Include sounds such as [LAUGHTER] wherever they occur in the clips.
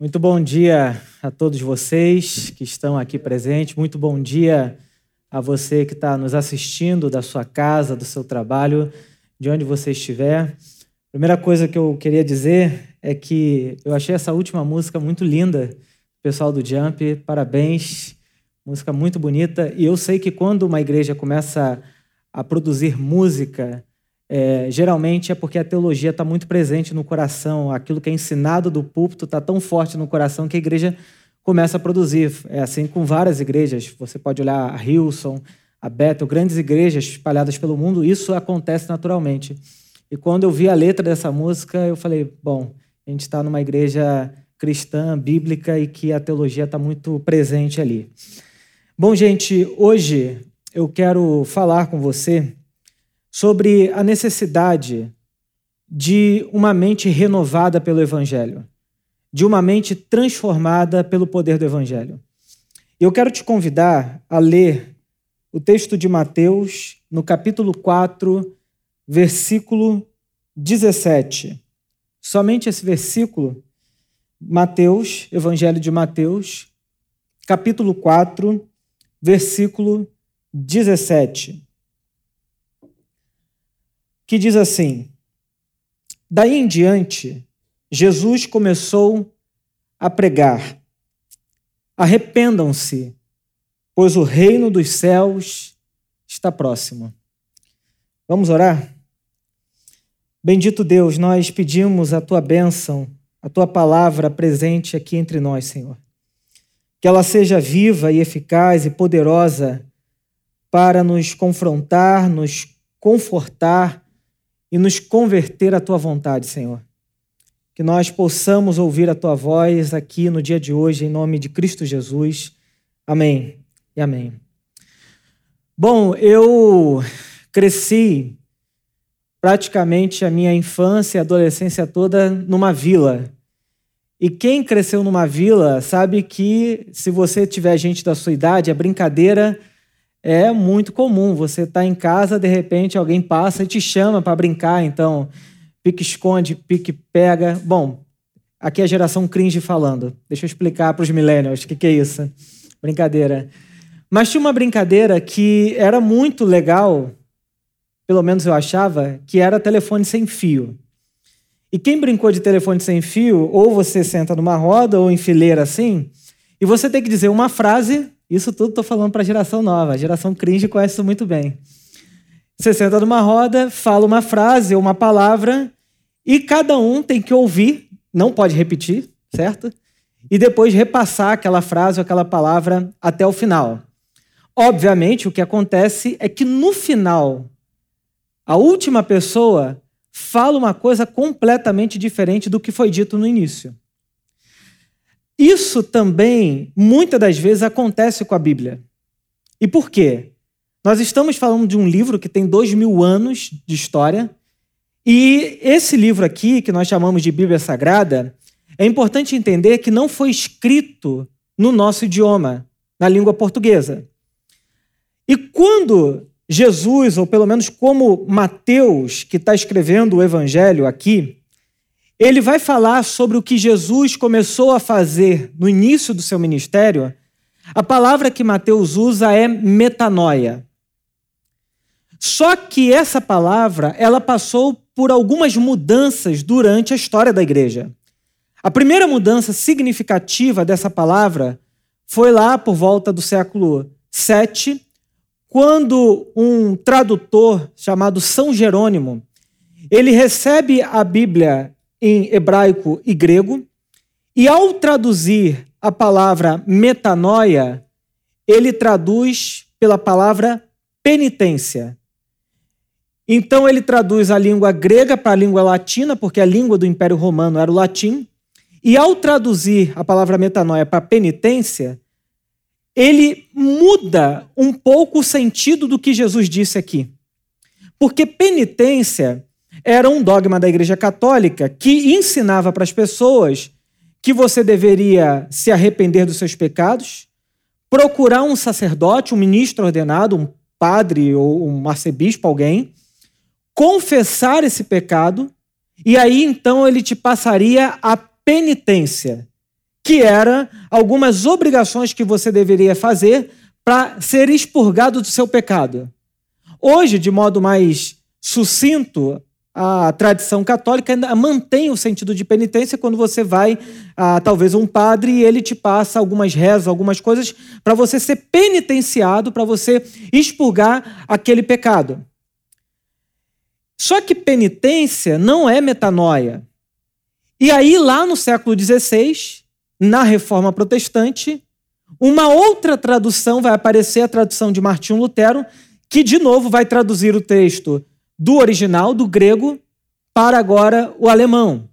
Muito bom dia a todos vocês que estão aqui presentes. Muito bom dia a você que está nos assistindo da sua casa, do seu trabalho, de onde você estiver. Primeira coisa que eu queria dizer é que eu achei essa última música muito linda, pessoal do Jump. Parabéns, música muito bonita. E eu sei que quando uma igreja começa a produzir música, é, geralmente é porque a teologia está muito presente no coração, aquilo que é ensinado do púlpito está tão forte no coração que a igreja começa a produzir. É assim com várias igrejas. Você pode olhar a Hilson, a Bethel, grandes igrejas espalhadas pelo mundo, isso acontece naturalmente. E quando eu vi a letra dessa música, eu falei: bom, a gente está numa igreja cristã, bíblica e que a teologia está muito presente ali. Bom, gente, hoje eu quero falar com você sobre a necessidade de uma mente renovada pelo Evangelho, de uma mente transformada pelo poder do Evangelho. Eu quero te convidar a ler o texto de Mateus, no capítulo 4, versículo 17. Somente esse versículo, Mateus, Evangelho de Mateus, capítulo 4, versículo 17 que diz assim: Daí em diante, Jesus começou a pregar: Arrependam-se, pois o reino dos céus está próximo. Vamos orar? Bendito Deus, nós pedimos a tua bênção, a tua palavra presente aqui entre nós, Senhor. Que ela seja viva e eficaz e poderosa para nos confrontar, nos confortar e nos converter à tua vontade, Senhor. Que nós possamos ouvir a tua voz aqui no dia de hoje, em nome de Cristo Jesus. Amém e amém. Bom, eu cresci praticamente a minha infância e adolescência toda numa vila. E quem cresceu numa vila sabe que se você tiver gente da sua idade, a brincadeira é muito comum. Você está em casa, de repente alguém passa e te chama para brincar. Então, pique-esconde, pique-pega. Bom, aqui é a geração cringe falando. Deixa eu explicar para os millennials o que, que é isso. Brincadeira. Mas tinha uma brincadeira que era muito legal, pelo menos eu achava, que era telefone sem fio. E quem brincou de telefone sem fio, ou você senta numa roda ou em fileira assim, e você tem que dizer uma frase isso tudo estou falando para a geração nova. A geração cringe conhece isso muito bem. Você senta numa roda, fala uma frase ou uma palavra e cada um tem que ouvir, não pode repetir, certo? E depois repassar aquela frase ou aquela palavra até o final. Obviamente, o que acontece é que no final, a última pessoa fala uma coisa completamente diferente do que foi dito no início. Isso também, muitas das vezes, acontece com a Bíblia. E por quê? Nós estamos falando de um livro que tem dois mil anos de história, e esse livro aqui, que nós chamamos de Bíblia Sagrada, é importante entender que não foi escrito no nosso idioma, na língua portuguesa. E quando Jesus, ou pelo menos como Mateus, que está escrevendo o Evangelho aqui, ele vai falar sobre o que Jesus começou a fazer no início do seu ministério. A palavra que Mateus usa é metanoia. Só que essa palavra, ela passou por algumas mudanças durante a história da igreja. A primeira mudança significativa dessa palavra foi lá por volta do século 7, quando um tradutor chamado São Jerônimo, ele recebe a Bíblia em hebraico e grego, e ao traduzir a palavra metanoia, ele traduz pela palavra penitência. Então ele traduz a língua grega para a língua latina, porque a língua do Império Romano era o latim, e ao traduzir a palavra metanoia para penitência, ele muda um pouco o sentido do que Jesus disse aqui. Porque penitência era um dogma da Igreja Católica que ensinava para as pessoas que você deveria se arrepender dos seus pecados, procurar um sacerdote, um ministro ordenado, um padre ou um arcebispo, alguém, confessar esse pecado, e aí então ele te passaria a penitência, que era algumas obrigações que você deveria fazer para ser expurgado do seu pecado. Hoje, de modo mais sucinto, a tradição católica ainda mantém o sentido de penitência quando você vai a talvez um padre e ele te passa algumas rezas, algumas coisas para você ser penitenciado, para você expurgar aquele pecado. Só que penitência não é metanoia. E aí, lá no século XVI, na Reforma Protestante, uma outra tradução vai aparecer, a tradução de Martinho Lutero, que de novo vai traduzir o texto do original, do grego, para agora o alemão.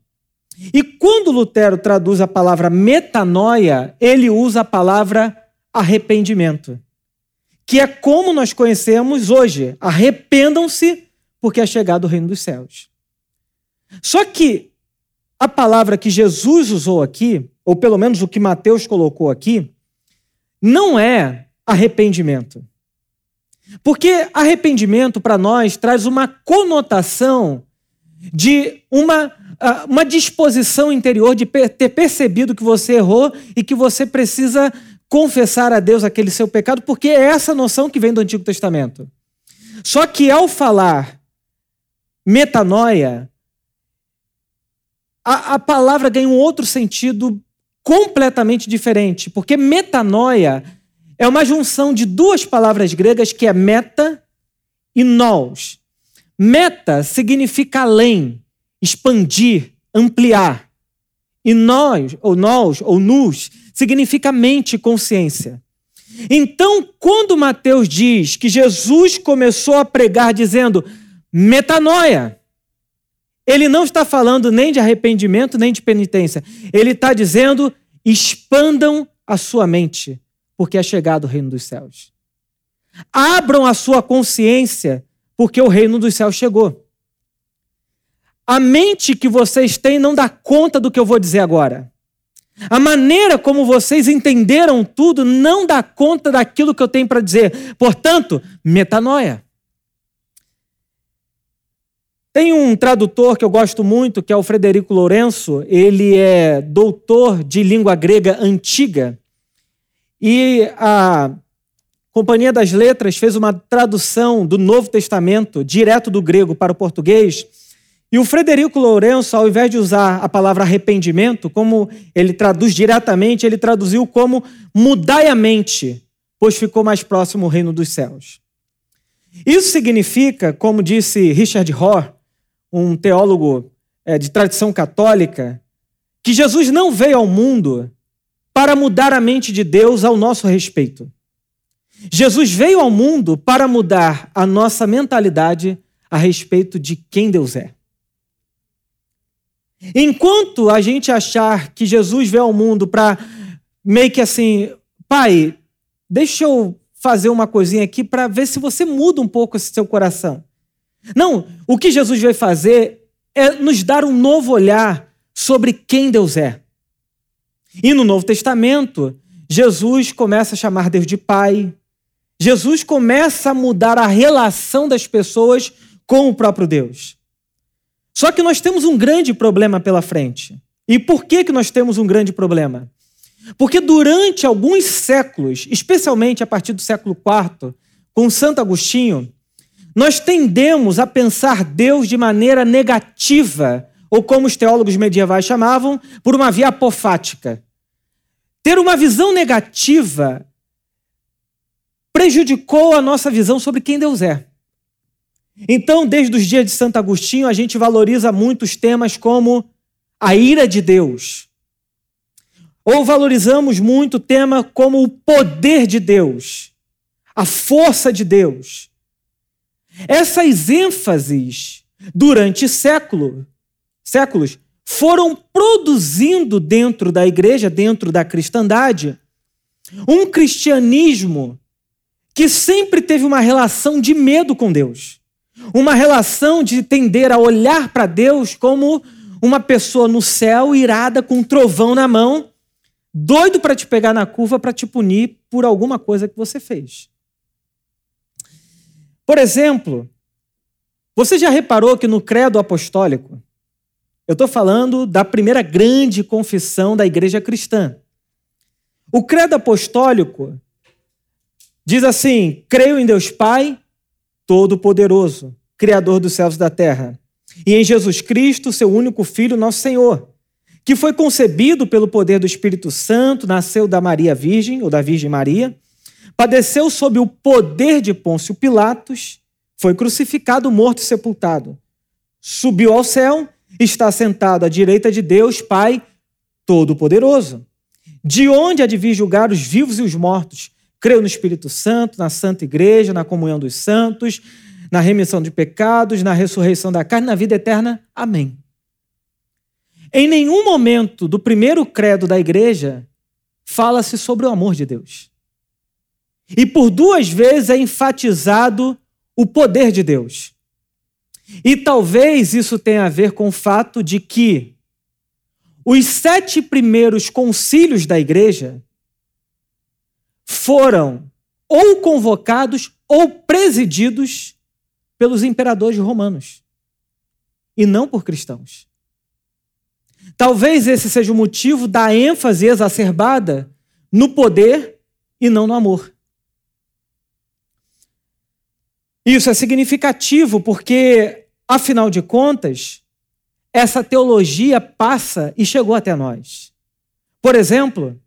E quando Lutero traduz a palavra metanoia, ele usa a palavra arrependimento, que é como nós conhecemos hoje: arrependam-se, porque é chegado o reino dos céus. Só que a palavra que Jesus usou aqui, ou pelo menos o que Mateus colocou aqui, não é arrependimento. Porque arrependimento para nós traz uma conotação de uma, ah, uma disposição interior de ter percebido que você errou e que você precisa confessar a Deus aquele seu pecado, porque é essa noção que vem do Antigo Testamento. Só que ao falar metanoia, a, a palavra ganha um outro sentido completamente diferente, porque metanoia é uma junção de duas palavras gregas que é meta e nous. Meta significa além, expandir, ampliar. E nós, ou nós, ou nus, significa mente e consciência. Então, quando Mateus diz que Jesus começou a pregar dizendo metanoia, ele não está falando nem de arrependimento, nem de penitência. Ele está dizendo: expandam a sua mente, porque é chegado o reino dos céus. Abram a sua consciência, porque o reino dos céus chegou. A mente que vocês têm não dá conta do que eu vou dizer agora. A maneira como vocês entenderam tudo não dá conta daquilo que eu tenho para dizer. Portanto, metanoia. Tem um tradutor que eu gosto muito, que é o Frederico Lourenço. Ele é doutor de língua grega antiga. E a Companhia das Letras fez uma tradução do Novo Testamento, direto do grego para o português. E o Frederico Lourenço, ao invés de usar a palavra arrependimento, como ele traduz diretamente, ele traduziu como mudai a mente, pois ficou mais próximo o reino dos céus. Isso significa, como disse Richard Rohr, um teólogo é, de tradição católica, que Jesus não veio ao mundo para mudar a mente de Deus ao nosso respeito. Jesus veio ao mundo para mudar a nossa mentalidade a respeito de quem Deus é. Enquanto a gente achar que Jesus veio ao mundo para meio que assim, pai, deixa eu fazer uma coisinha aqui para ver se você muda um pouco esse seu coração. Não, o que Jesus veio fazer é nos dar um novo olhar sobre quem Deus é. E no Novo Testamento, Jesus começa a chamar Deus de Pai. Jesus começa a mudar a relação das pessoas com o próprio Deus. Só que nós temos um grande problema pela frente. E por que, que nós temos um grande problema? Porque durante alguns séculos, especialmente a partir do século IV, com Santo Agostinho, nós tendemos a pensar Deus de maneira negativa, ou como os teólogos medievais chamavam, por uma via apofática. Ter uma visão negativa prejudicou a nossa visão sobre quem Deus é. Então, desde os dias de Santo Agostinho, a gente valoriza muitos temas como a ira de Deus. Ou valorizamos muito o tema como o poder de Deus, a força de Deus. Essas ênfases, durante século, séculos, foram produzindo dentro da igreja, dentro da cristandade, um cristianismo que sempre teve uma relação de medo com Deus. Uma relação de tender a olhar para Deus como uma pessoa no céu, irada, com um trovão na mão, doido para te pegar na curva para te punir por alguma coisa que você fez. Por exemplo, você já reparou que no credo apostólico, eu estou falando da primeira grande confissão da igreja cristã, O credo apostólico diz assim: creio em Deus Pai, Todo-Poderoso, Criador dos céus e da terra, e em Jesus Cristo, seu único Filho, nosso Senhor, que foi concebido pelo poder do Espírito Santo, nasceu da Maria Virgem, ou da Virgem Maria, padeceu sob o poder de Pôncio Pilatos, foi crucificado, morto e sepultado. Subiu ao céu, está sentado à direita de Deus, Pai Todo-Poderoso. De onde há de vir julgar os vivos e os mortos? Creio no Espírito Santo, na Santa Igreja, na comunhão dos santos, na remissão de pecados, na ressurreição da carne, na vida eterna. Amém. Em nenhum momento do primeiro credo da igreja fala-se sobre o amor de Deus. E por duas vezes é enfatizado o poder de Deus. E talvez isso tenha a ver com o fato de que os sete primeiros concílios da igreja foram ou convocados ou presididos pelos imperadores romanos e não por cristãos. Talvez esse seja o motivo da ênfase exacerbada no poder e não no amor. Isso é significativo porque, afinal de contas, essa teologia passa e chegou até nós. Por exemplo,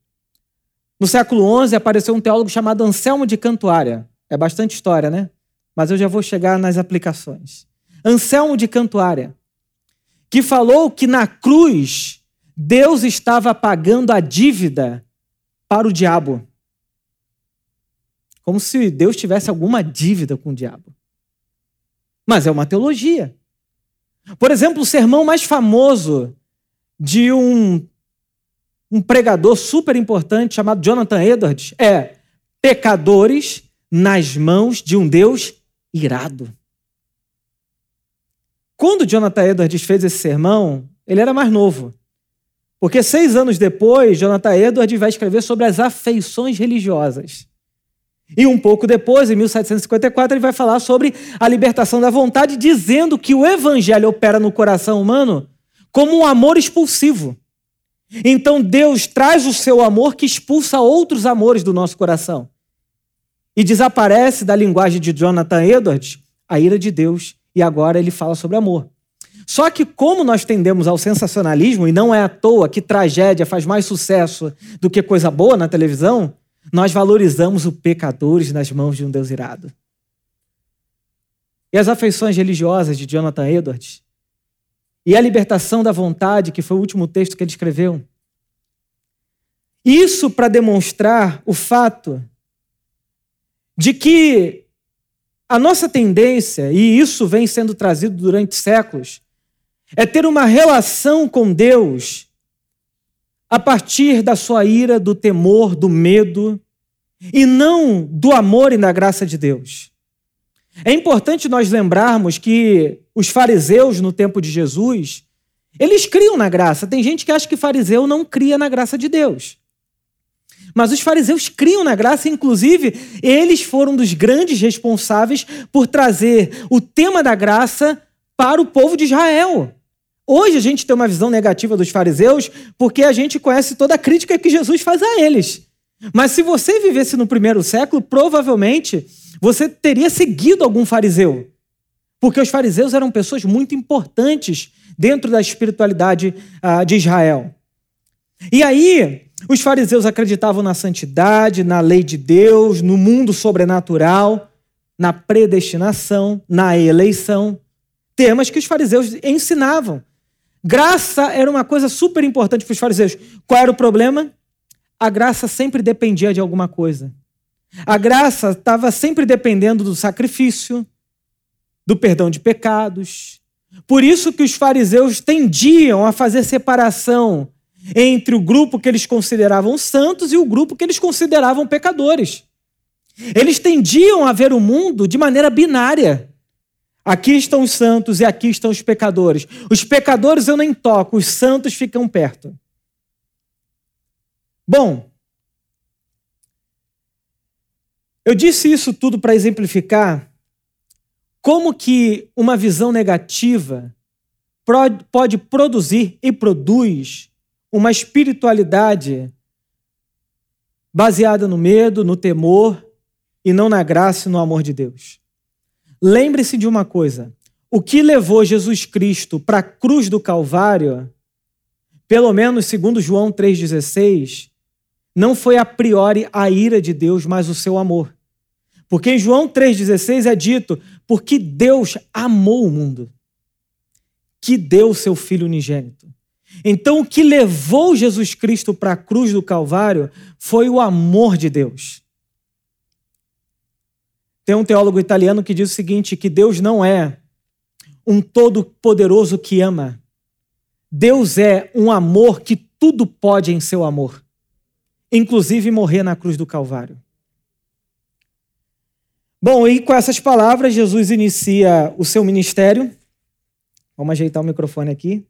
no século XI apareceu um teólogo chamado Anselmo de Cantuária. É bastante história, né? Mas eu já vou chegar nas aplicações. Anselmo de Cantuária, que falou que na cruz Deus estava pagando a dívida para o diabo. Como se Deus tivesse alguma dívida com o diabo. Mas é uma teologia. Por exemplo, o sermão mais famoso de um, um pregador super importante chamado Jonathan Edwards é Pecadores nas mãos de um Deus irado. Quando Jonathan Edwards fez esse sermão, ele era mais novo. Porque seis anos depois, Jonathan Edwards vai escrever sobre as afeições religiosas. E um pouco depois, em 1754, ele vai falar sobre a libertação da vontade, dizendo que o evangelho opera no coração humano como um amor expulsivo. Então Deus traz o seu amor que expulsa outros amores do nosso coração. E desaparece da linguagem de Jonathan Edwards a ira de Deus, e agora ele fala sobre amor. Só que, como nós tendemos ao sensacionalismo, e não é à toa que tragédia faz mais sucesso do que coisa boa na televisão, nós valorizamos os pecadores nas mãos de um Deus irado. E as afeições religiosas de Jonathan Edwards, e a libertação da vontade, que foi o último texto que ele escreveu. Isso para demonstrar o fato de que a nossa tendência, e isso vem sendo trazido durante séculos, é ter uma relação com Deus a partir da sua ira, do temor, do medo, e não do amor e da graça de Deus. É importante nós lembrarmos que os fariseus no tempo de Jesus, eles criam na graça. Tem gente que acha que fariseu não cria na graça de Deus. Mas os fariseus criam na graça, inclusive, eles foram dos grandes responsáveis por trazer o tema da graça para o povo de Israel. Hoje a gente tem uma visão negativa dos fariseus porque a gente conhece toda a crítica que Jesus faz a eles. Mas se você vivesse no primeiro século, provavelmente você teria seguido algum fariseu. Porque os fariseus eram pessoas muito importantes dentro da espiritualidade uh, de Israel. E aí, os fariseus acreditavam na santidade, na lei de Deus, no mundo sobrenatural, na predestinação, na eleição. Temas que os fariseus ensinavam. Graça era uma coisa super importante para os fariseus. Qual era o problema? A graça sempre dependia de alguma coisa. A graça estava sempre dependendo do sacrifício, do perdão de pecados. Por isso que os fariseus tendiam a fazer separação entre o grupo que eles consideravam santos e o grupo que eles consideravam pecadores. Eles tendiam a ver o mundo de maneira binária. Aqui estão os santos e aqui estão os pecadores. Os pecadores eu nem toco, os santos ficam perto. Bom, eu disse isso tudo para exemplificar como que uma visão negativa pode produzir e produz uma espiritualidade baseada no medo, no temor e não na graça e no amor de Deus. Lembre-se de uma coisa: o que levou Jesus Cristo para a cruz do Calvário, pelo menos segundo João 3,16, não foi a priori a ira de Deus, mas o seu amor. Porque em João 3,16 é dito: porque Deus amou o mundo, que deu seu Filho unigênito. Então, o que levou Jesus Cristo para a cruz do Calvário foi o amor de Deus. Tem um teólogo italiano que diz o seguinte: que Deus não é um todo-poderoso que ama. Deus é um amor que tudo pode em seu amor, inclusive morrer na cruz do Calvário. Bom, e com essas palavras, Jesus inicia o seu ministério. Vamos ajeitar o microfone aqui.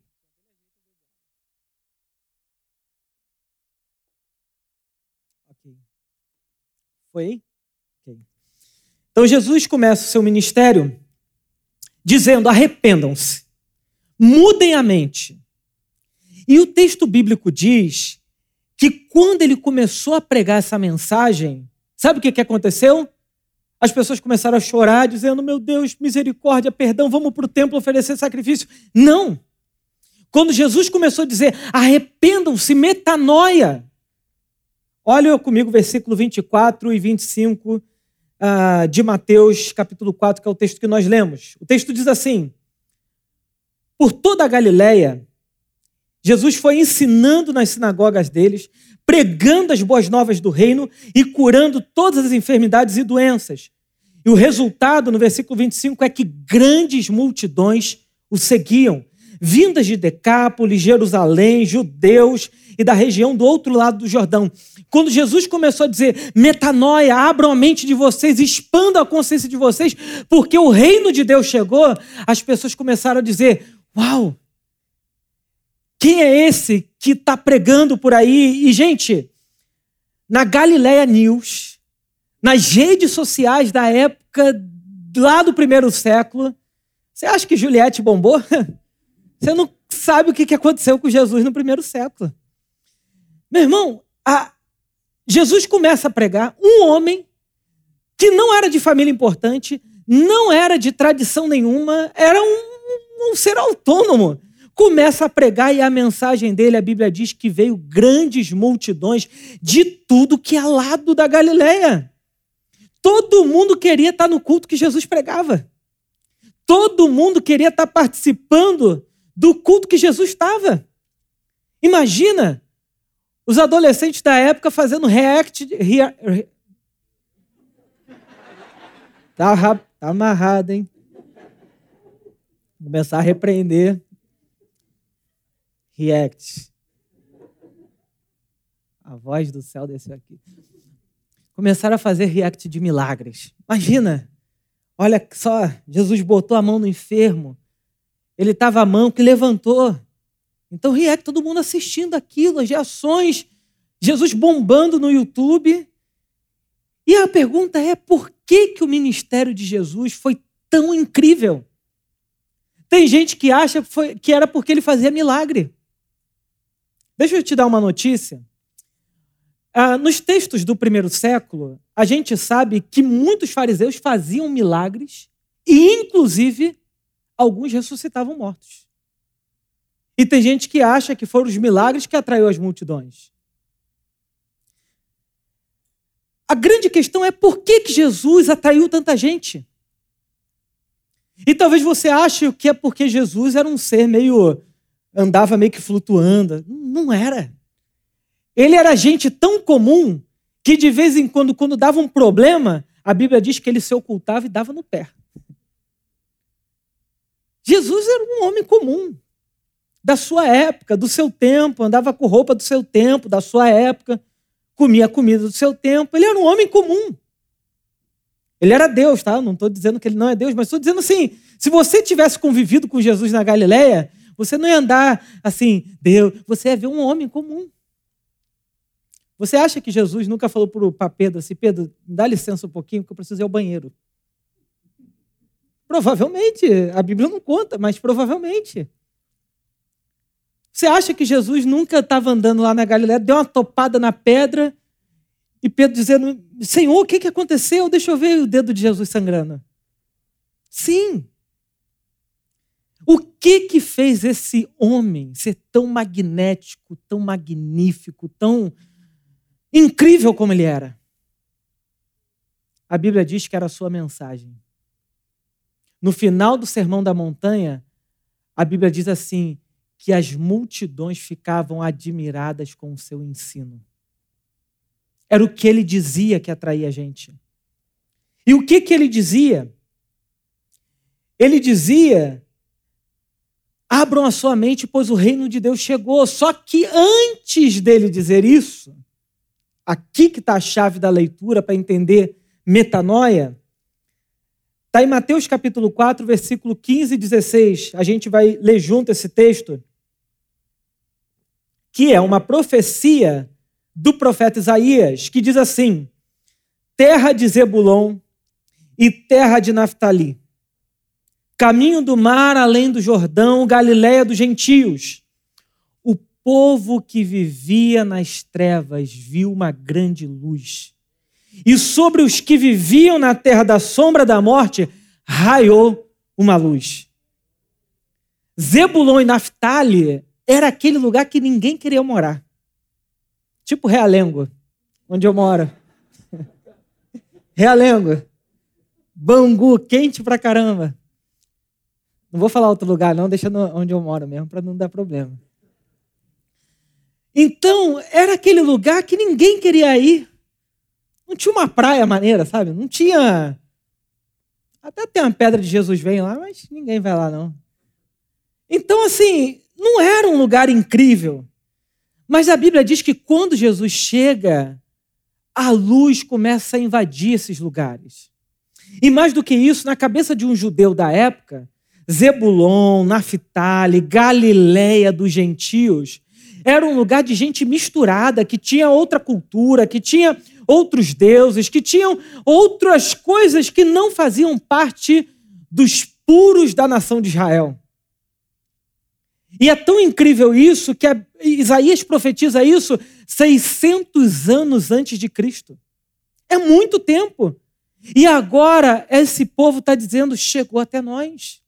Foi? Então Jesus começa o seu ministério dizendo: arrependam-se, mudem a mente. E o texto bíblico diz que quando ele começou a pregar essa mensagem, sabe o que, que aconteceu? As pessoas começaram a chorar, dizendo: Meu Deus, misericórdia, perdão, vamos para o templo oferecer sacrifício. Não! Quando Jesus começou a dizer: arrependam-se, metanoia. Olha comigo, versículo 24 e 25 uh, de Mateus, capítulo 4, que é o texto que nós lemos. O texto diz assim: Por toda a Galiléia, Jesus foi ensinando nas sinagogas deles, pregando as boas novas do reino e curando todas as enfermidades e doenças. E o resultado, no versículo 25, é que grandes multidões o seguiam, vindas de Decápolis, Jerusalém, judeus e da região do outro lado do Jordão. Quando Jesus começou a dizer: metanoia, abram a mente de vocês, expandam a consciência de vocês, porque o reino de Deus chegou, as pessoas começaram a dizer: Uau! Quem é esse que está pregando por aí? E, gente, na Galileia News, nas redes sociais da época, lá do primeiro século, você acha que Juliette bombou? [LAUGHS] Você não sabe o que aconteceu com Jesus no primeiro século. Meu irmão, a... Jesus começa a pregar um homem que não era de família importante, não era de tradição nenhuma, era um, um ser autônomo. Começa a pregar e a mensagem dele, a Bíblia diz que veio grandes multidões de tudo que é lado da Galileia. Todo mundo queria estar no culto que Jesus pregava. Todo mundo queria estar participando do culto que Jesus estava. Imagina os adolescentes da época fazendo react. Rea, tá, tá amarrado, hein? Começar a repreender. React. A voz do céu desceu aqui. Começaram a fazer react de milagres. Imagina. Olha só, Jesus botou a mão no enfermo. Ele estava a mão que levantou. Então, react, todo mundo assistindo aquilo, as reações, Jesus bombando no YouTube. E a pergunta é: por que, que o ministério de Jesus foi tão incrível? Tem gente que acha que, era porque ele fazia milagre. Deixa eu te dar uma notícia. Ah, nos textos do primeiro século, a gente sabe que muitos fariseus faziam milagres e, inclusive, alguns ressuscitavam mortos. E tem gente que acha que foram os milagres que atraiu as multidões. A grande questão é por que, que Jesus atraiu tanta gente? E talvez você ache que é porque Jesus era um ser meio. andava meio que flutuando. Não era. Ele era gente tão comum que de vez em quando, quando dava um problema, a Bíblia diz que ele se ocultava e dava no pé. Jesus era um homem comum da sua época, do seu tempo, andava com roupa do seu tempo, da sua época, comia a comida do seu tempo. Ele era um homem comum. Ele era Deus, tá? Não estou dizendo que ele não é Deus, mas estou dizendo assim: se você tivesse convivido com Jesus na Galileia, você não ia andar assim, Deus, você ia ver um homem comum. Você acha que Jesus nunca falou para Pedro assim, Pedro, dá licença um pouquinho, que eu preciso ir ao banheiro? Provavelmente, a Bíblia não conta, mas provavelmente. Você acha que Jesus nunca estava andando lá na Galiléia, deu uma topada na pedra E Pedro dizendo: Senhor, o que, que aconteceu? Deixa eu ver o dedo de Jesus sangrando. Sim. O que que fez esse homem ser tão magnético, tão magnífico, tão incrível como ele era? A Bíblia diz que era a sua mensagem. No final do Sermão da Montanha, a Bíblia diz assim: que as multidões ficavam admiradas com o seu ensino. Era o que ele dizia que atraía a gente. E o que, que ele dizia? Ele dizia: abram a sua mente, pois o reino de Deus chegou. Só que antes dele dizer isso, aqui que está a chave da leitura para entender metanoia, está em Mateus capítulo 4, versículo 15 e 16. A gente vai ler junto esse texto, que é uma profecia do profeta Isaías, que diz assim: Terra de Zebulon e terra de Naftali, caminho do mar além do Jordão, Galiléia dos gentios. O povo que vivia nas trevas viu uma grande luz. E sobre os que viviam na terra da sombra da morte raiou uma luz. Zebulon e Naftali era aquele lugar que ninguém queria morar. Tipo Realengo, onde eu moro. [LAUGHS] Realengo. Bangu, quente pra caramba. Não vou falar outro lugar, não, deixa onde eu moro mesmo, para não dar problema. Então, era aquele lugar que ninguém queria ir. Não tinha uma praia maneira, sabe? Não tinha. Até tem uma pedra de Jesus vem lá, mas ninguém vai lá, não. Então, assim, não era um lugar incrível. Mas a Bíblia diz que quando Jesus chega, a luz começa a invadir esses lugares. E mais do que isso, na cabeça de um judeu da época, Zebulon, Naftali, Galileia dos gentios, era um lugar de gente misturada, que tinha outra cultura, que tinha outros deuses, que tinham outras coisas que não faziam parte dos puros da nação de Israel. E é tão incrível isso que Isaías profetiza isso 600 anos antes de Cristo. É muito tempo. E agora esse povo está dizendo: chegou até nós.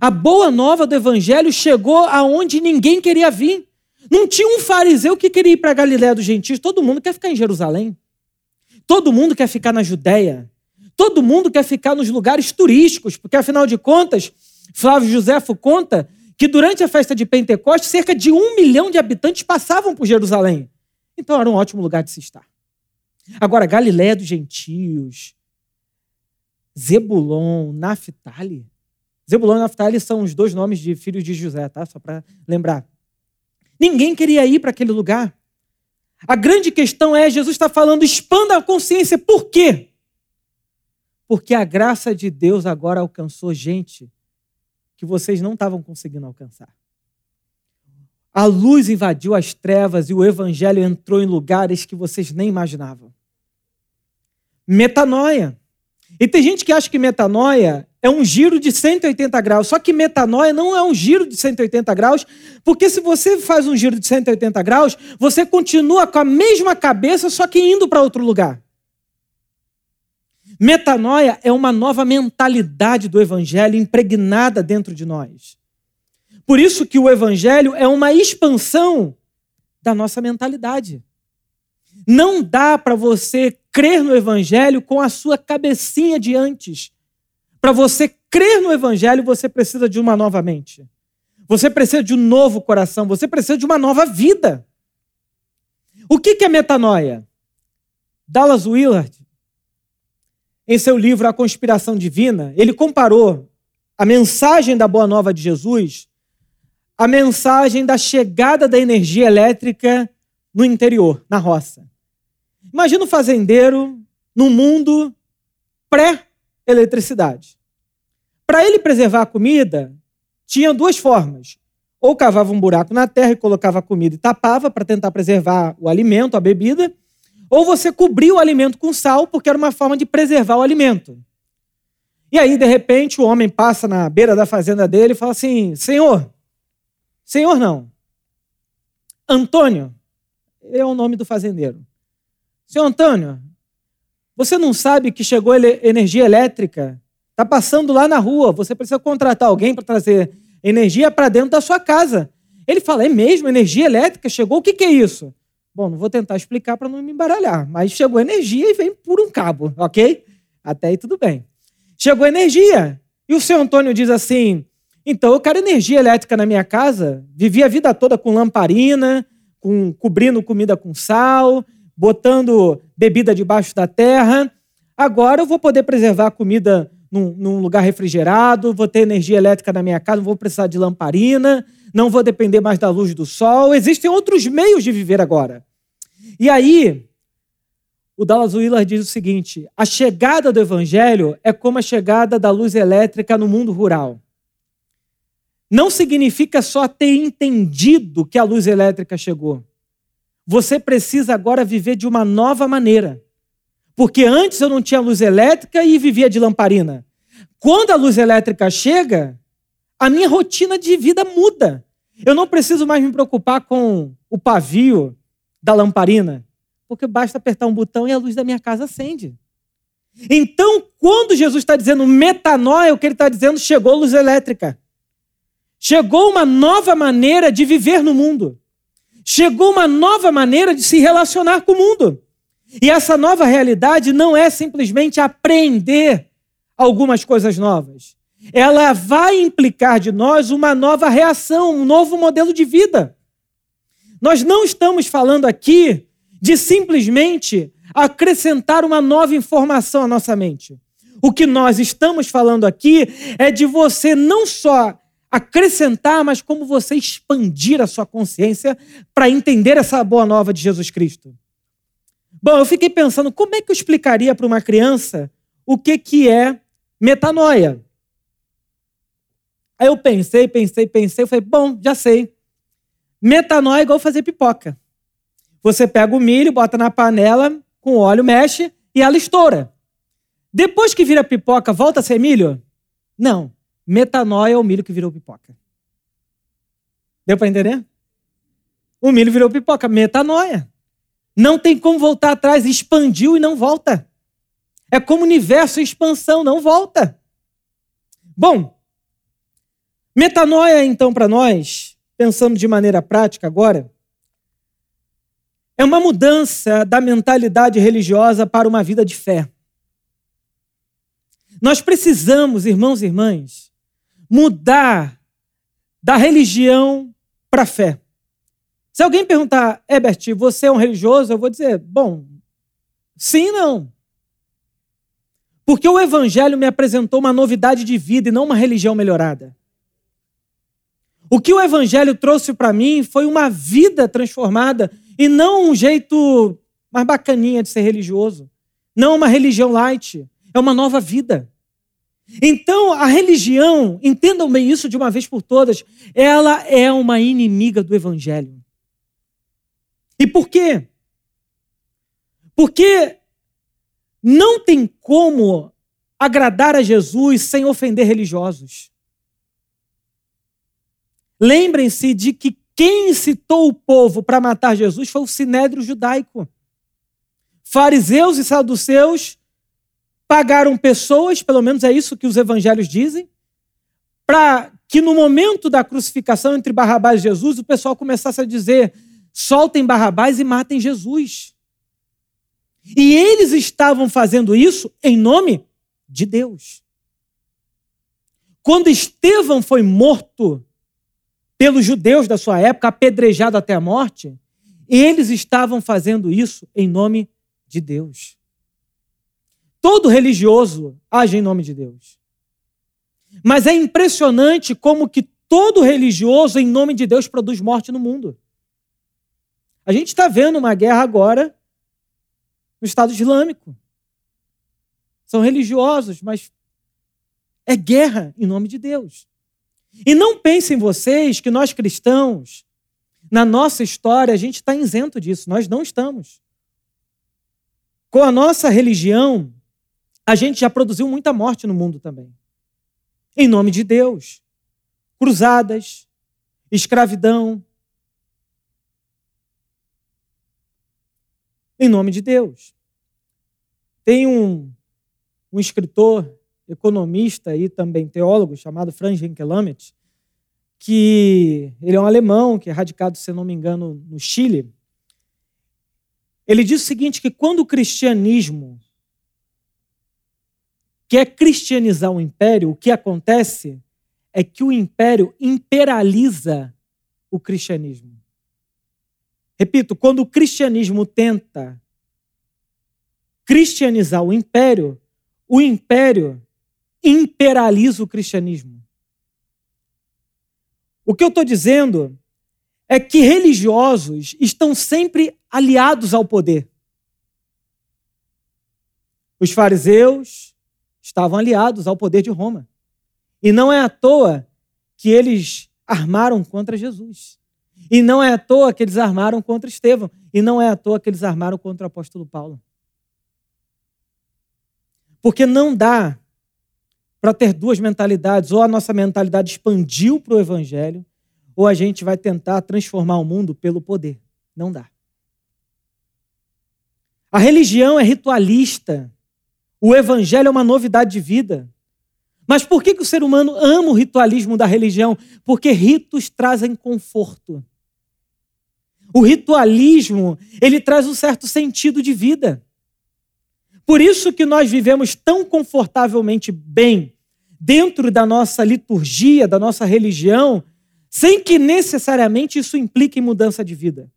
A boa nova do evangelho chegou aonde ninguém queria vir. Não tinha um fariseu que queria ir para a Galiléia dos gentios. Todo mundo quer ficar em Jerusalém. Todo mundo quer ficar na Judéia. Todo mundo quer ficar nos lugares turísticos, porque afinal de contas, Flávio Josefo conta que durante a festa de Pentecostes, cerca de um milhão de habitantes passavam por Jerusalém. Então era um ótimo lugar de se estar. Agora, Galiléia dos gentios, Zebulon, Naftali. Zebulon e Naftali são os dois nomes de filhos de José, tá? Só para lembrar. Ninguém queria ir para aquele lugar. A grande questão é: Jesus está falando, expanda a consciência. Por quê? Porque a graça de Deus agora alcançou gente que vocês não estavam conseguindo alcançar. A luz invadiu as trevas e o evangelho entrou em lugares que vocês nem imaginavam. Metanoia. E tem gente que acha que metanoia é um giro de 180 graus. Só que metanoia não é um giro de 180 graus, porque se você faz um giro de 180 graus, você continua com a mesma cabeça, só que indo para outro lugar. Metanoia é uma nova mentalidade do evangelho impregnada dentro de nós. Por isso que o evangelho é uma expansão da nossa mentalidade. Não dá para você crer no evangelho com a sua cabecinha de antes. Para você crer no evangelho, você precisa de uma nova mente. Você precisa de um novo coração, você precisa de uma nova vida. O que é metanoia? Dallas Willard em seu livro A Conspiração Divina, ele comparou a mensagem da Boa Nova de Jesus à mensagem da chegada da energia elétrica no interior, na roça. Imagina um fazendeiro num mundo pré-eletricidade. Para ele preservar a comida, tinha duas formas. Ou cavava um buraco na terra e colocava a comida e tapava para tentar preservar o alimento, a bebida, ou você cobria o alimento com sal, porque era uma forma de preservar o alimento. E aí, de repente, o homem passa na beira da fazenda dele e fala assim: Senhor, Senhor não, Antônio, é o nome do fazendeiro. Senhor Antônio, você não sabe que chegou energia elétrica? Está passando lá na rua, você precisa contratar alguém para trazer energia para dentro da sua casa. Ele fala: é mesmo? Energia elétrica chegou? O que, que é isso? Bom, não vou tentar explicar para não me embaralhar, mas chegou energia e vem por um cabo, ok? Até aí tudo bem. Chegou energia. E o seu Antônio diz assim: então eu quero energia elétrica na minha casa. Vivi a vida toda com lamparina, com, cobrindo comida com sal, botando bebida debaixo da terra. Agora eu vou poder preservar a comida num, num, lugar refrigerado, vou ter energia elétrica na minha casa, não vou precisar de lamparina, não vou depender mais da luz do sol. Existem outros meios de viver agora. E aí, o Dallas Willard diz o seguinte: a chegada do evangelho é como a chegada da luz elétrica no mundo rural. Não significa só ter entendido que a luz elétrica chegou. Você precisa agora viver de uma nova maneira. Porque antes eu não tinha luz elétrica e vivia de lamparina. Quando a luz elétrica chega, a minha rotina de vida muda. Eu não preciso mais me preocupar com o pavio da lamparina, porque basta apertar um botão e a luz da minha casa acende. Então, quando Jesus está dizendo metanoia, o que ele está dizendo chegou luz elétrica. Chegou uma nova maneira de viver no mundo. Chegou uma nova maneira de se relacionar com o mundo. E essa nova realidade não é simplesmente aprender algumas coisas novas. Ela vai implicar de nós uma nova reação, um novo modelo de vida. Nós não estamos falando aqui de simplesmente acrescentar uma nova informação à nossa mente. O que nós estamos falando aqui é de você não só acrescentar, mas como você expandir a sua consciência para entender essa boa nova de Jesus Cristo. Bom, eu fiquei pensando como é que eu explicaria para uma criança o que, que é metanoia. Aí eu pensei, pensei, pensei, falei, bom, já sei. Metanoia é igual fazer pipoca. Você pega o milho, bota na panela, com óleo, mexe e ela estoura. Depois que vira pipoca, volta a ser milho? Não. Metanoia é o milho que virou pipoca. Deu para entender? O milho virou pipoca. Metanoia. Não tem como voltar atrás. Expandiu e não volta. É como universo em expansão, não volta. Bom, metanoia, então, para nós, pensando de maneira prática agora, é uma mudança da mentalidade religiosa para uma vida de fé. Nós precisamos, irmãos e irmãs, mudar da religião para a fé. Se alguém perguntar, Herbert, você é um religioso? Eu vou dizer, bom, sim não. Porque o Evangelho me apresentou uma novidade de vida e não uma religião melhorada. O que o Evangelho trouxe para mim foi uma vida transformada e não um jeito mais bacaninha de ser religioso. Não uma religião light. É uma nova vida. Então, a religião, entendam bem isso de uma vez por todas, ela é uma inimiga do evangelho. E por quê? Porque não tem como agradar a Jesus sem ofender religiosos. Lembrem-se de que quem incitou o povo para matar Jesus foi o sinédrio judaico. Fariseus e saduceus pagaram pessoas, pelo menos é isso que os evangelhos dizem, para que no momento da crucificação entre Barrabás e Jesus, o pessoal começasse a dizer: soltem Barrabás e matem Jesus. E eles estavam fazendo isso em nome de Deus. Quando Estevão foi morto pelos judeus da sua época, apedrejado até a morte, eles estavam fazendo isso em nome de Deus. Todo religioso age em nome de Deus. Mas é impressionante como que todo religioso em nome de Deus produz morte no mundo. A gente está vendo uma guerra agora no Estado Islâmico. São religiosos, mas é guerra em nome de Deus. E não pensem vocês que nós cristãos, na nossa história, a gente está isento disso. Nós não estamos. Com a nossa religião, a gente já produziu muita morte no mundo também. Em nome de Deus. Cruzadas, escravidão. em nome de Deus. Tem um, um escritor, economista e também teólogo chamado Franz Henkelammet, que ele é um alemão, que é radicado, se não me engano, no Chile. Ele diz o seguinte, que quando o cristianismo quer cristianizar o império, o que acontece é que o império imperializa o cristianismo. Repito, quando o cristianismo tenta cristianizar o império, o império imperializa o cristianismo. O que eu estou dizendo é que religiosos estão sempre aliados ao poder. Os fariseus estavam aliados ao poder de Roma. E não é à toa que eles armaram contra Jesus. E não é à toa que eles armaram contra Estevão. E não é à toa que eles armaram contra o apóstolo Paulo. Porque não dá para ter duas mentalidades. Ou a nossa mentalidade expandiu para o evangelho, ou a gente vai tentar transformar o mundo pelo poder. Não dá. A religião é ritualista. O evangelho é uma novidade de vida. Mas por que, que o ser humano ama o ritualismo da religião? Porque ritos trazem conforto. O ritualismo, ele traz um certo sentido de vida. Por isso que nós vivemos tão confortavelmente bem dentro da nossa liturgia, da nossa religião, sem que necessariamente isso implique mudança de vida.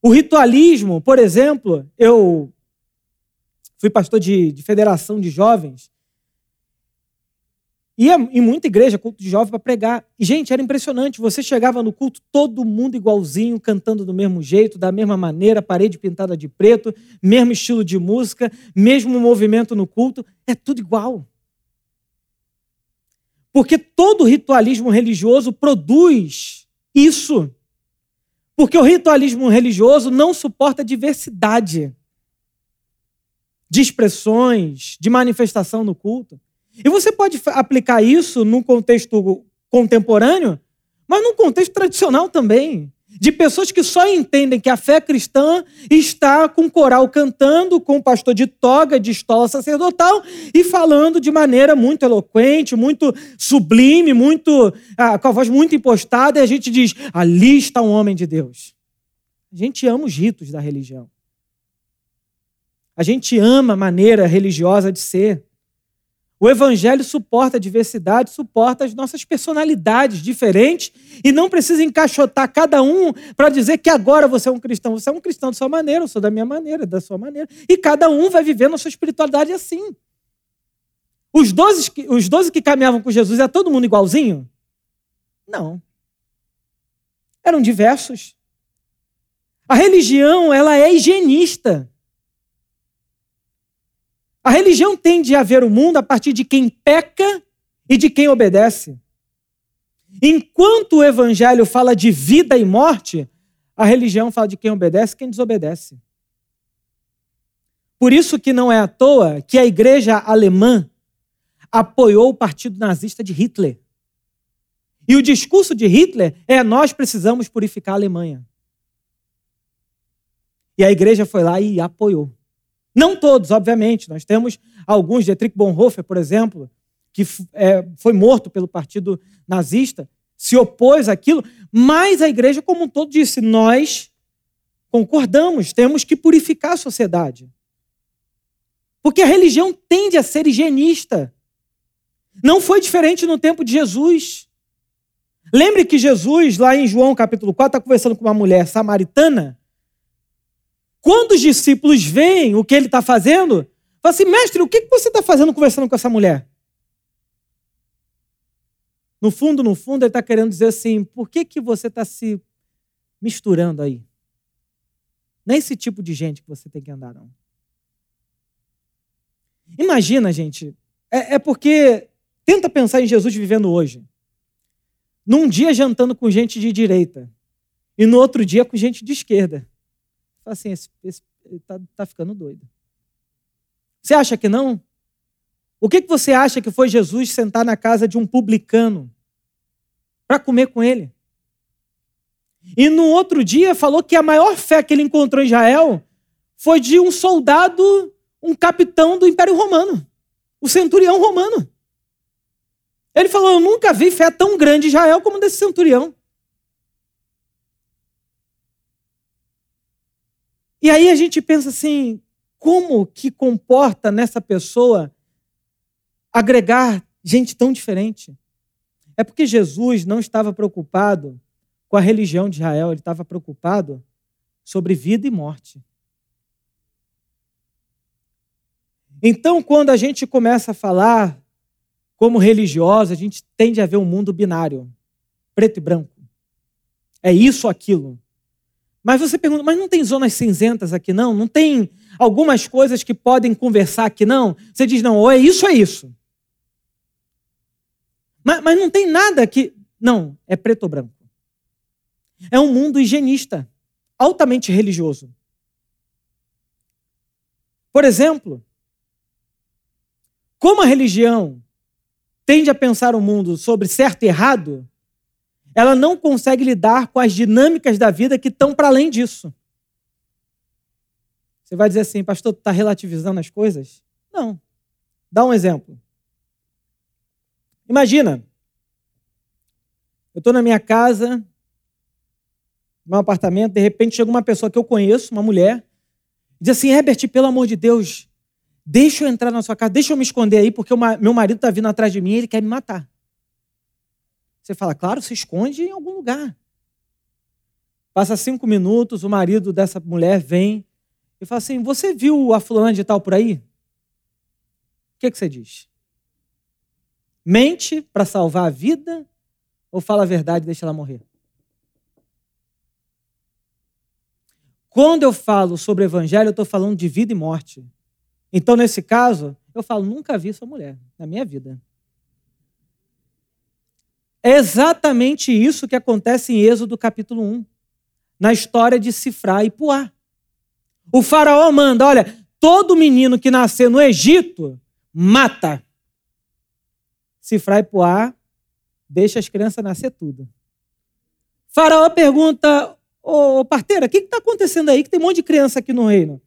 O ritualismo, por exemplo, eu fui pastor de, de federação de jovens Ia em muita igreja, culto de jovem, para pregar. E, gente, era impressionante. Você chegava no culto, todo mundo igualzinho, cantando do mesmo jeito, da mesma maneira, parede pintada de preto, mesmo estilo de música, mesmo movimento no culto. É tudo igual. Porque todo ritualismo religioso produz isso. Porque o ritualismo religioso não suporta diversidade de expressões, de manifestação no culto. E você pode aplicar isso num contexto contemporâneo, mas num contexto tradicional também. De pessoas que só entendem que a fé cristã está com o coral cantando, com o pastor de toga, de estola sacerdotal e falando de maneira muito eloquente, muito sublime, muito ah, com a voz muito impostada, e a gente diz: ali está um homem de Deus. A gente ama os ritos da religião. A gente ama a maneira religiosa de ser. O Evangelho suporta a diversidade, suporta as nossas personalidades diferentes e não precisa encaixotar cada um para dizer que agora você é um cristão. Você é um cristão da sua maneira, eu sou da minha maneira, da sua maneira. E cada um vai vivendo a sua espiritualidade assim. Os doze, os doze que caminhavam com Jesus, é todo mundo igualzinho? Não. Eram diversos. A religião, ela é higienista. A religião tende a ver o mundo a partir de quem peca e de quem obedece. Enquanto o evangelho fala de vida e morte, a religião fala de quem obedece e quem desobedece. Por isso que não é à toa que a igreja alemã apoiou o partido nazista de Hitler. E o discurso de Hitler é: nós precisamos purificar a Alemanha. E a igreja foi lá e apoiou. Não todos, obviamente. Nós temos alguns, Dietrich Bonhoeffer, por exemplo, que é, foi morto pelo partido nazista, se opôs àquilo, mas a igreja como um todo disse: nós concordamos, temos que purificar a sociedade. Porque a religião tende a ser higienista. Não foi diferente no tempo de Jesus. Lembre que Jesus, lá em João capítulo 4, está conversando com uma mulher samaritana quando os discípulos veem o que ele está fazendo, falam assim: mestre, o que você está fazendo conversando com essa mulher? No fundo, no fundo, ele está querendo dizer assim: por que, que você está se misturando aí? Não é esse tipo de gente que você tem que andar, não. Imagina, gente, é, é porque tenta pensar em Jesus vivendo hoje. Num dia jantando com gente de direita e no outro dia com gente de esquerda assim, esse, esse tá, tá ficando doido. Você acha que não? O que, que você acha que foi Jesus sentar na casa de um publicano para comer com ele? E no outro dia falou que a maior fé que ele encontrou em Israel foi de um soldado, um capitão do Império Romano, o centurião romano. Ele falou: Eu nunca vi fé tão grande em Israel como desse centurião. E aí a gente pensa assim: como que comporta nessa pessoa agregar gente tão diferente? É porque Jesus não estava preocupado com a religião de Israel, ele estava preocupado sobre vida e morte. Então, quando a gente começa a falar como religiosa, a gente tende a ver um mundo binário, preto e branco. É isso ou aquilo. Mas você pergunta, mas não tem zonas cinzentas aqui não? Não tem algumas coisas que podem conversar aqui não? Você diz, não, ou é isso ou é isso. Mas, mas não tem nada que. Não, é preto ou branco. É um mundo higienista, altamente religioso. Por exemplo, como a religião tende a pensar o mundo sobre certo e errado, ela não consegue lidar com as dinâmicas da vida que estão para além disso. Você vai dizer assim, pastor, tu está relativizando as coisas? Não. Dá um exemplo. Imagina, eu estou na minha casa, no meu apartamento, de repente chega uma pessoa que eu conheço, uma mulher, diz assim: Herbert, pelo amor de Deus, deixa eu entrar na sua casa, deixa eu me esconder aí, porque meu marido está vindo atrás de mim e ele quer me matar. Você fala, claro, se esconde em algum lugar. Passa cinco minutos, o marido dessa mulher vem e fala assim: Você viu a fulana de tal por aí? O que, que você diz? Mente para salvar a vida ou fala a verdade e deixa ela morrer? Quando eu falo sobre evangelho, eu estou falando de vida e morte. Então, nesse caso, eu falo, nunca vi essa mulher na minha vida. É exatamente isso que acontece em Êxodo capítulo 1, na história de Sifrá e Puá. O faraó manda, olha, todo menino que nascer no Egito, mata. Sifrá e Puá deixa as crianças nascer tudo. faraó pergunta, Ô, parteira, o que está acontecendo aí? Que tem um monte de criança aqui no reino.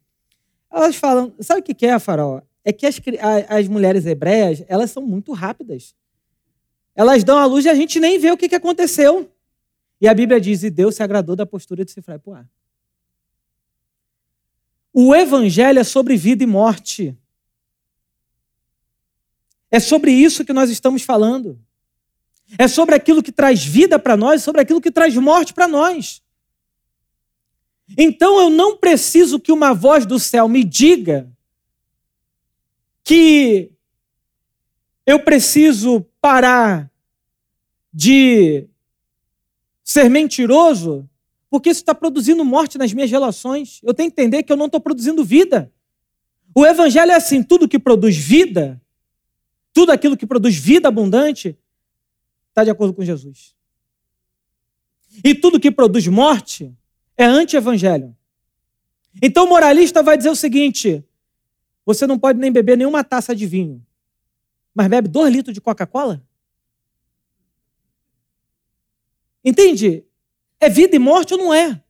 Elas falam, sabe o que é, Faraó? É que as, as mulheres hebreias, elas são muito rápidas. Elas dão a luz e a gente nem vê o que, aconteceu. E a Bíblia diz, e Deus se agradou da postura de Sifra e. O evangelho é sobre vida e morte. É sobre isso que nós estamos falando. É sobre aquilo que traz vida para nós, sobre aquilo que traz morte para nós. Então eu não preciso que uma voz do céu me diga que eu preciso parar de ser mentiroso, porque isso está produzindo morte nas minhas relações. Eu tenho que entender que eu não estou produzindo vida. O evangelho é assim: tudo que produz vida, tudo aquilo que produz vida abundante, está de acordo com Jesus. E tudo que produz morte é anti-evangelho. Então o moralista vai dizer o seguinte: você não pode nem beber nenhuma taça de vinho, mas bebe dois litros de Coca-Cola? Entende? É vida e morte ou não é?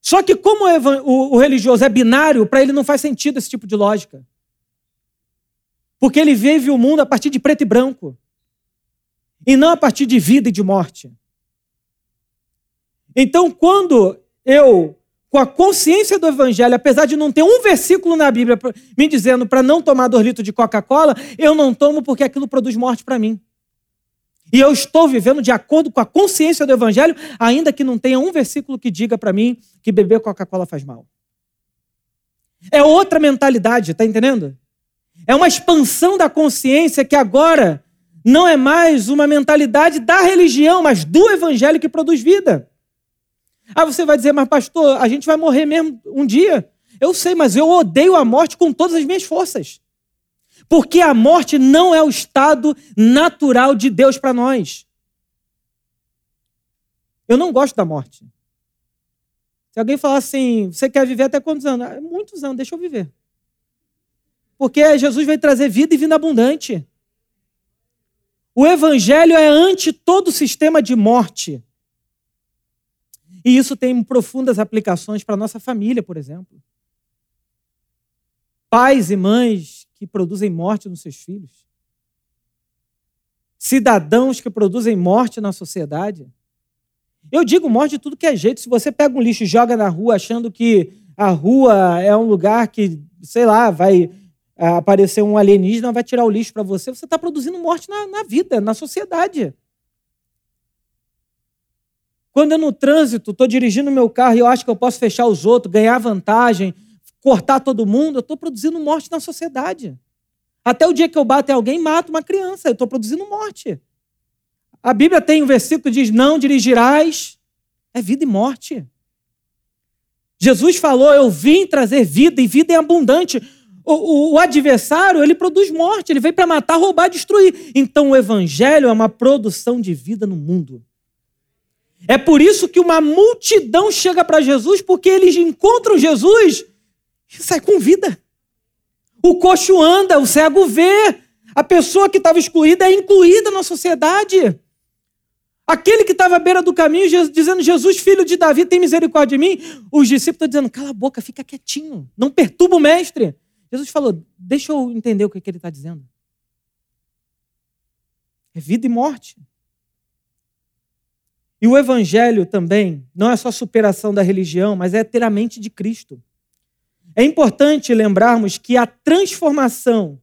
Só que, como o, religioso é binário, para ele não faz sentido esse tipo de lógica. Porque ele vive o mundo a partir de preto e branco, e não a partir de vida e de morte. Então, quando eu, com a consciência do Evangelho, apesar de não ter um versículo na Bíblia me dizendo para não tomar dois litros de Coca-Cola, eu não tomo porque aquilo produz morte para mim. E eu estou vivendo de acordo com a consciência do Evangelho, ainda que não tenha um versículo que diga para mim que beber Coca-Cola faz mal. É outra mentalidade, tá entendendo? É uma expansão da consciência que agora não é mais uma mentalidade da religião, mas do Evangelho que produz vida. Aí você vai dizer, mas pastor, a gente vai morrer mesmo um dia. Eu sei, mas eu odeio a morte com todas as minhas forças. Porque a morte não é o estado natural de Deus para nós. Eu não gosto da morte. Se alguém falar assim, você quer viver até quantos anos? Ah, muitos anos, deixa eu viver. Porque Jesus vai trazer vida e vida abundante. O evangelho é ante todo sistema de morte. E isso tem profundas aplicações para a nossa família, por exemplo. Pais e mães que produzem morte nos seus filhos. Cidadãos que produzem morte na sociedade. Eu digo morte de tudo que é jeito. Se você pega um lixo e joga na rua achando que a rua é um lugar que, sei lá, vai é, aparecer um alienígena, vai tirar o lixo para você, você está produzindo morte na, na vida, na sociedade. Quando eu no trânsito estou dirigindo meu carro e eu acho que eu posso fechar os outros, ganhar vantagem, cortar todo mundo, eu estou produzindo morte na sociedade. Até o dia que eu bato em alguém, mato uma criança, eu estou produzindo morte. A Bíblia tem um versículo que diz: Não dirigirás, é vida e morte. Jesus falou: Eu vim trazer vida e vida é abundante. O, o, o adversário, ele produz morte, ele veio para matar, roubar, destruir. Então o evangelho é uma produção de vida no mundo. É por isso que uma multidão chega para Jesus, porque eles encontram Jesus e sai com vida. O coxo anda, o cego vê, a pessoa que estava excluída é incluída na sociedade. Aquele que estava à beira do caminho, dizendo: Jesus, filho de Davi, tem misericórdia de mim. Os discípulos estão dizendo: cala a boca, fica quietinho, não perturba o mestre. Jesus falou: deixa eu entender o que, que ele está dizendo. É vida e morte. E o evangelho também não é só superação da religião, mas é ter a mente de Cristo. É importante lembrarmos que a transformação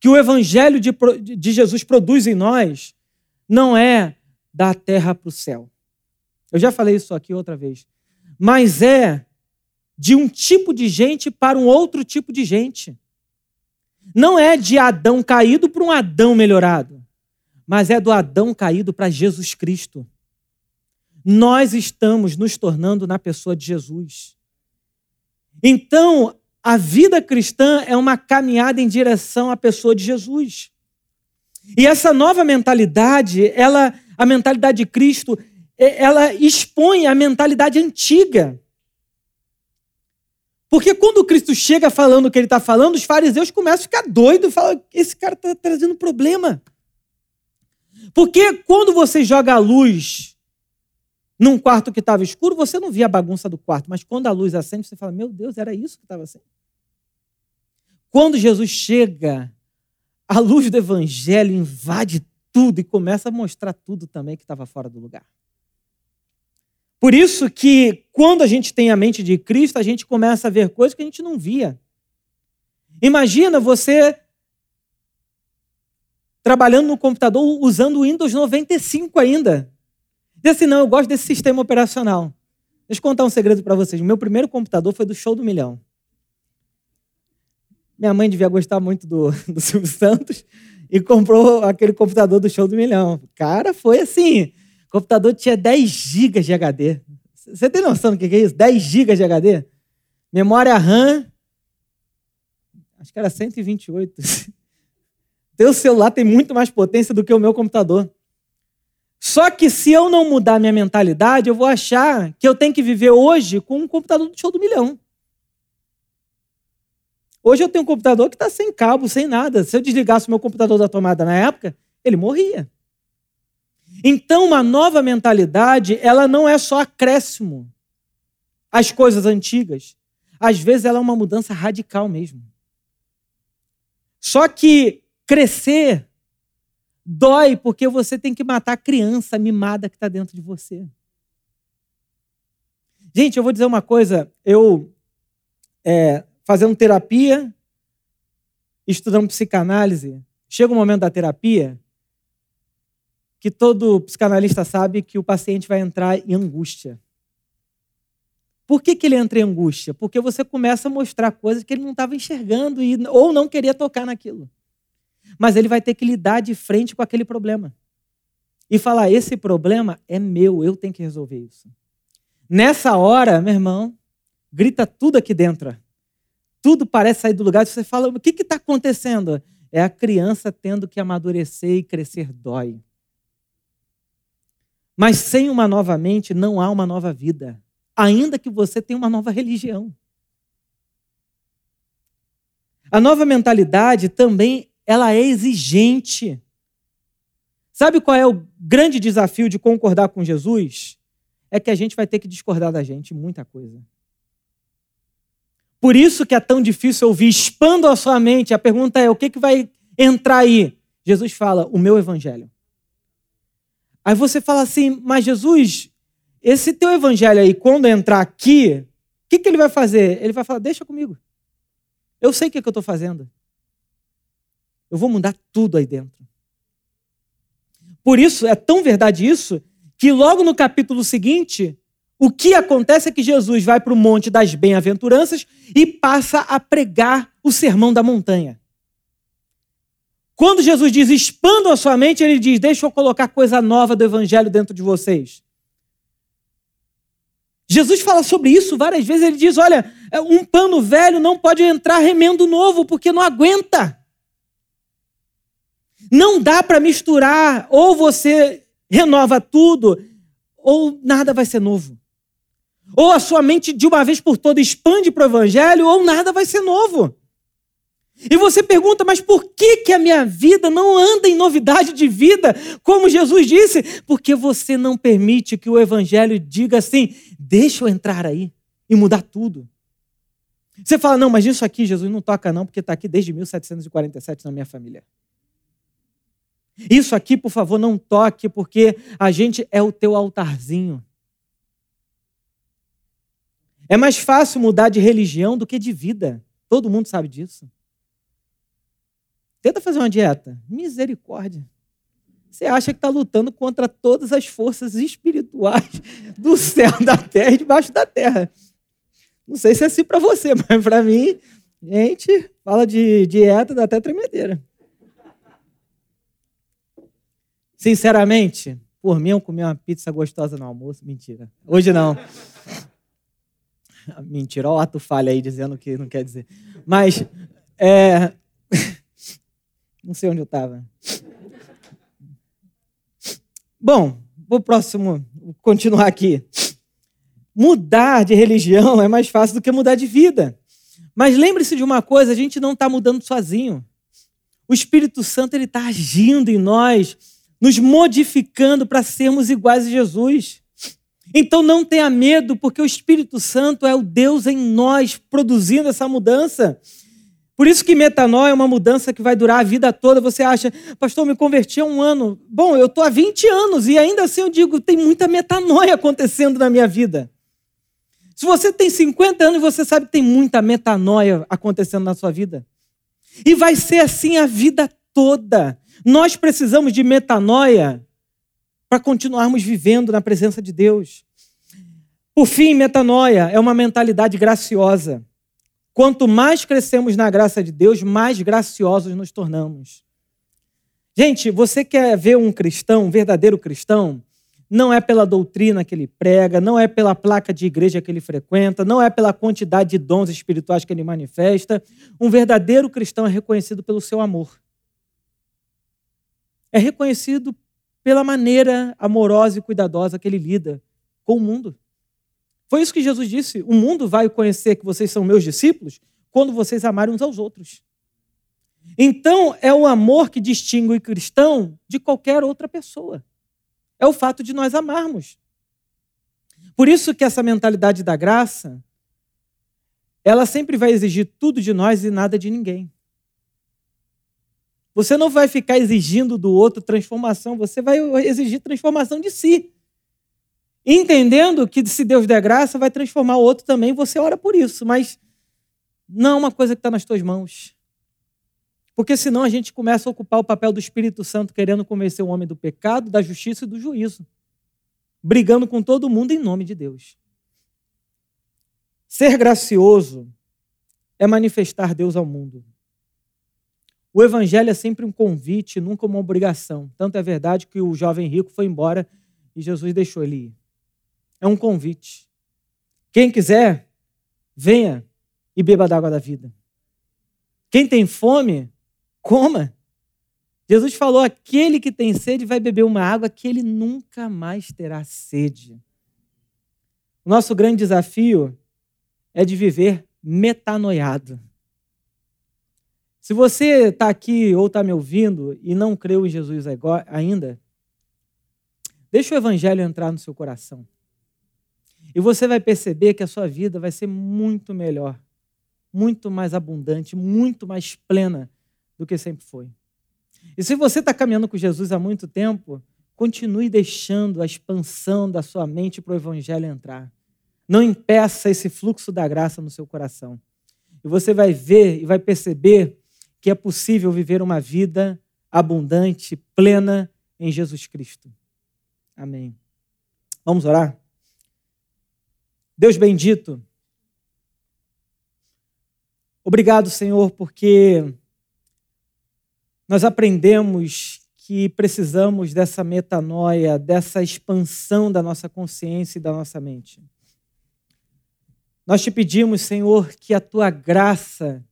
que o evangelho de, de Jesus produz em nós não é da terra para o céu. Eu já falei isso aqui outra vez. Mas é de um tipo de gente para um outro tipo de gente. Não é de Adão caído para um Adão melhorado, mas é do Adão caído para Jesus Cristo nós estamos nos tornando na pessoa de Jesus. Então, a vida cristã é uma caminhada em direção à pessoa de Jesus. E essa nova mentalidade, ela, a mentalidade de Cristo, ela expõe a mentalidade antiga. Porque quando Cristo chega falando o que ele está falando, os fariseus começam a ficar doidos, falam, esse cara está trazendo problema. Porque quando você joga a luz num quarto que estava escuro, você não via a bagunça do quarto, mas quando a luz acende, você fala: Meu Deus, era isso que estava assim. Quando Jesus chega, a luz do Evangelho invade tudo e começa a mostrar tudo também que estava fora do lugar. Por isso que quando a gente tem a mente de Cristo, a gente começa a ver coisas que a gente não via. Imagina você trabalhando no computador usando o Windows 95 ainda. Diz assim, não, eu gosto desse sistema operacional. Deixa eu contar um segredo para vocês. Meu primeiro computador foi do Show do Milhão. Minha mãe devia gostar muito do, [LAUGHS] do Silvio Santos e comprou aquele computador do Show do Milhão. Cara, foi assim. O computador tinha 10 GB de HD. Você tem noção do que é isso? 10 GB de HD? Memória RAM, acho que era 128. [LAUGHS] Teu celular tem muito mais potência do que o meu computador. Só que se eu não mudar minha mentalidade, eu vou achar que eu tenho que viver hoje com um computador do show do milhão. Hoje eu tenho um computador que está sem cabo, sem nada. Se eu desligasse o meu computador da tomada na época, ele morria. Então, uma nova mentalidade, ela não é só acréscimo às coisas antigas. Às vezes ela é uma mudança radical mesmo. Só que crescer Dói porque você tem que matar a criança mimada que está dentro de você. Gente, eu vou dizer uma coisa. Eu, é, fazendo terapia, estudando psicanálise, chega um momento da terapia que todo psicanalista sabe que o paciente vai entrar em angústia. Por que, que ele entra em angústia? Porque você começa a mostrar coisas que ele não estava enxergando e, ou não queria tocar naquilo mas ele vai ter que lidar de frente com aquele problema. E falar: esse problema é meu, eu tenho que resolver isso. Nessa hora, meu irmão, grita tudo aqui dentro. Tudo parece sair do lugar. Você fala: o que está acontecendo? É a criança tendo que amadurecer e crescer dói. Mas sem uma nova mente não há uma nova vida, ainda que você tenha uma nova religião. A nova mentalidade também ela é exigente. Sabe qual é o grande desafio de concordar com Jesus? é que a gente vai ter que discordar da gente muita coisa. Por isso que é tão difícil ouvir, expanda a sua mente. A pergunta é: o que, que vai entrar aí? Jesus fala: o meu evangelho. Aí você fala assim, mas Jesus, esse teu evangelho aí, quando entrar aqui, o que, que ele vai fazer? Ele vai falar: deixa comigo. Eu sei o que, que eu estou fazendo. Eu vou mudar tudo aí dentro. Por isso, é tão verdade isso, que logo no capítulo seguinte, o que acontece é que Jesus vai para o Monte das Bem-aventuranças e passa a pregar o sermão da montanha. Quando Jesus diz expandam a sua mente, ele diz: deixa eu colocar coisa nova do evangelho dentro de vocês. Jesus fala sobre isso várias vezes. Ele diz: olha, um pano velho não pode entrar remendo novo, porque não aguenta. Não dá para misturar, ou você renova tudo, ou nada vai ser novo. Ou a sua mente de uma vez por toda expande para o evangelho, ou nada vai ser novo. E você pergunta, mas por que, que a minha vida não anda em novidade de vida? Como Jesus disse, porque você não permite que o evangelho diga assim: deixa eu entrar aí e mudar tudo. Você fala, não, mas isso aqui Jesus não toca, não, porque está aqui desde 1747 na minha família. Isso aqui, por favor, não toque, porque a gente é o teu altarzinho. É mais fácil mudar de religião do que de vida. Todo mundo sabe disso. Tenta fazer uma dieta. Misericórdia. Você acha que está lutando contra todas as forças espirituais do céu, da terra e debaixo da terra. Não sei se é assim para você, [LAUGHS] mas para mim, gente, fala de dieta, dá até tremedeira. Sinceramente, por mim, eu comi uma pizza gostosa no almoço. Mentira. Hoje não. [LAUGHS] Mentira, olha o ato falha aí dizendo que não quer dizer. Mas, é... [LAUGHS] não sei onde eu estava. Bom, o próximo, vou continuar aqui. Mudar de religião é mais fácil do que mudar de vida. Mas lembre-se de uma coisa: a gente não está mudando sozinho. O Espírito Santo ele está agindo em nós, nos modificando para sermos iguais a Jesus. Então não tenha medo, porque o Espírito Santo é o Deus em nós produzindo essa mudança. Por isso que metanoia é uma mudança que vai durar a vida toda. Você acha, pastor, me converti há um ano. Bom, eu estou há 20 anos e ainda assim eu digo, tem muita metanoia [LAUGHS] acontecendo na minha vida. Se você tem 50 anos, você sabe que tem muita metanoia acontecendo na sua vida. E vai ser assim a vida toda. Nós precisamos de metanoia para continuarmos vivendo na presença de Deus. Por fim, metanoia é uma mentalidade graciosa. Quanto mais crescemos na graça de Deus, mais graciosos nos tornamos. Gente, você quer ver um cristão, um verdadeiro cristão? Não é pela doutrina que ele prega, não é pela placa de igreja que ele frequenta, não é pela quantidade de dons espirituais que ele manifesta. Um verdadeiro cristão é reconhecido pelo seu amor. É reconhecido pela maneira amorosa e cuidadosa que ele lida com o mundo. Foi isso que Jesus disse: o mundo vai conhecer que vocês são meus discípulos quando vocês amarem uns aos outros. Então, é o amor que distingue o cristão de qualquer outra pessoa. É o fato de nós amarmos. Por isso que essa mentalidade da graça, ela sempre vai exigir tudo de nós e nada de ninguém. Você não vai ficar exigindo do outro transformação, você vai exigir transformação de si. Entendendo que se Deus der graça, vai transformar o outro também, você ora por isso, mas não é uma coisa que está nas tuas mãos. Porque senão a gente começa a ocupar o papel do Espírito Santo querendo convencer o homem do pecado, da justiça e do juízo, brigando com todo mundo em nome de Deus. Ser gracioso é manifestar Deus ao mundo. O evangelho é sempre um convite, nunca uma obrigação. Tanto é verdade que o jovem rico foi embora e Jesus deixou ele ir. É um convite. Quem quiser, venha e beba da água da vida. Quem tem fome, coma. Jesus falou: aquele que tem sede vai beber uma água que ele nunca mais terá sede. O nosso grande desafio é de viver metanoiado. Se você está aqui ou está me ouvindo e não creu em Jesus ainda, deixa o Evangelho entrar no seu coração. E você vai perceber que a sua vida vai ser muito melhor, muito mais abundante, muito mais plena do que sempre foi. E se você está caminhando com Jesus há muito tempo, continue deixando a expansão da sua mente para o Evangelho entrar. Não impeça esse fluxo da graça no seu coração. E você vai ver e vai perceber que é possível viver uma vida abundante, plena em Jesus Cristo. Amém. Vamos orar? Deus bendito, obrigado, Senhor, porque nós aprendemos que precisamos dessa metanoia, dessa expansão da nossa consciência e da nossa mente. Nós te pedimos, Senhor, que a tua graça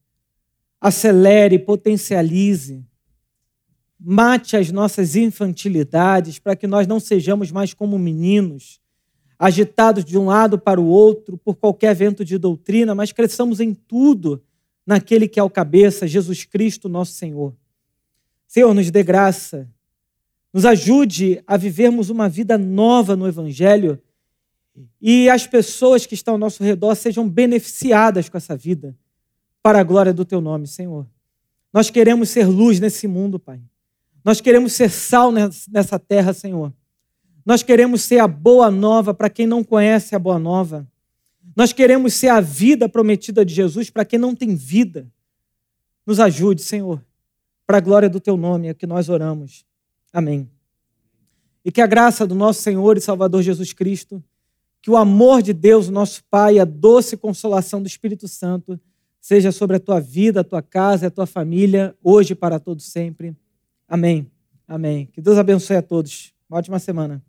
acelere, potencialize, mate as nossas infantilidades para que nós não sejamos mais como meninos agitados de um lado para o outro por qualquer vento de doutrina, mas cresçamos em tudo naquele que é o cabeça, Jesus Cristo, nosso Senhor. Senhor, nos dê graça, nos ajude a vivermos uma vida nova no Evangelho e as pessoas que estão ao nosso redor sejam beneficiadas com essa vida, para a glória do Teu nome, Senhor. Nós queremos ser luz nesse mundo, Pai. Nós queremos ser sal nessa terra, Senhor. Nós queremos ser a boa nova para quem não conhece a boa nova. Nós queremos ser a vida prometida de Jesus para quem não tem vida. Nos ajude, Senhor, para a glória do teu nome é que nós oramos. Amém. E que a graça do nosso Senhor e Salvador Jesus Cristo, que o amor de Deus, nosso Pai, a doce consolação do Espírito Santo seja sobre a tua vida, a tua casa, a tua família, hoje e para todos sempre. Amém. Amém. Que Deus abençoe a todos. Uma ótima semana.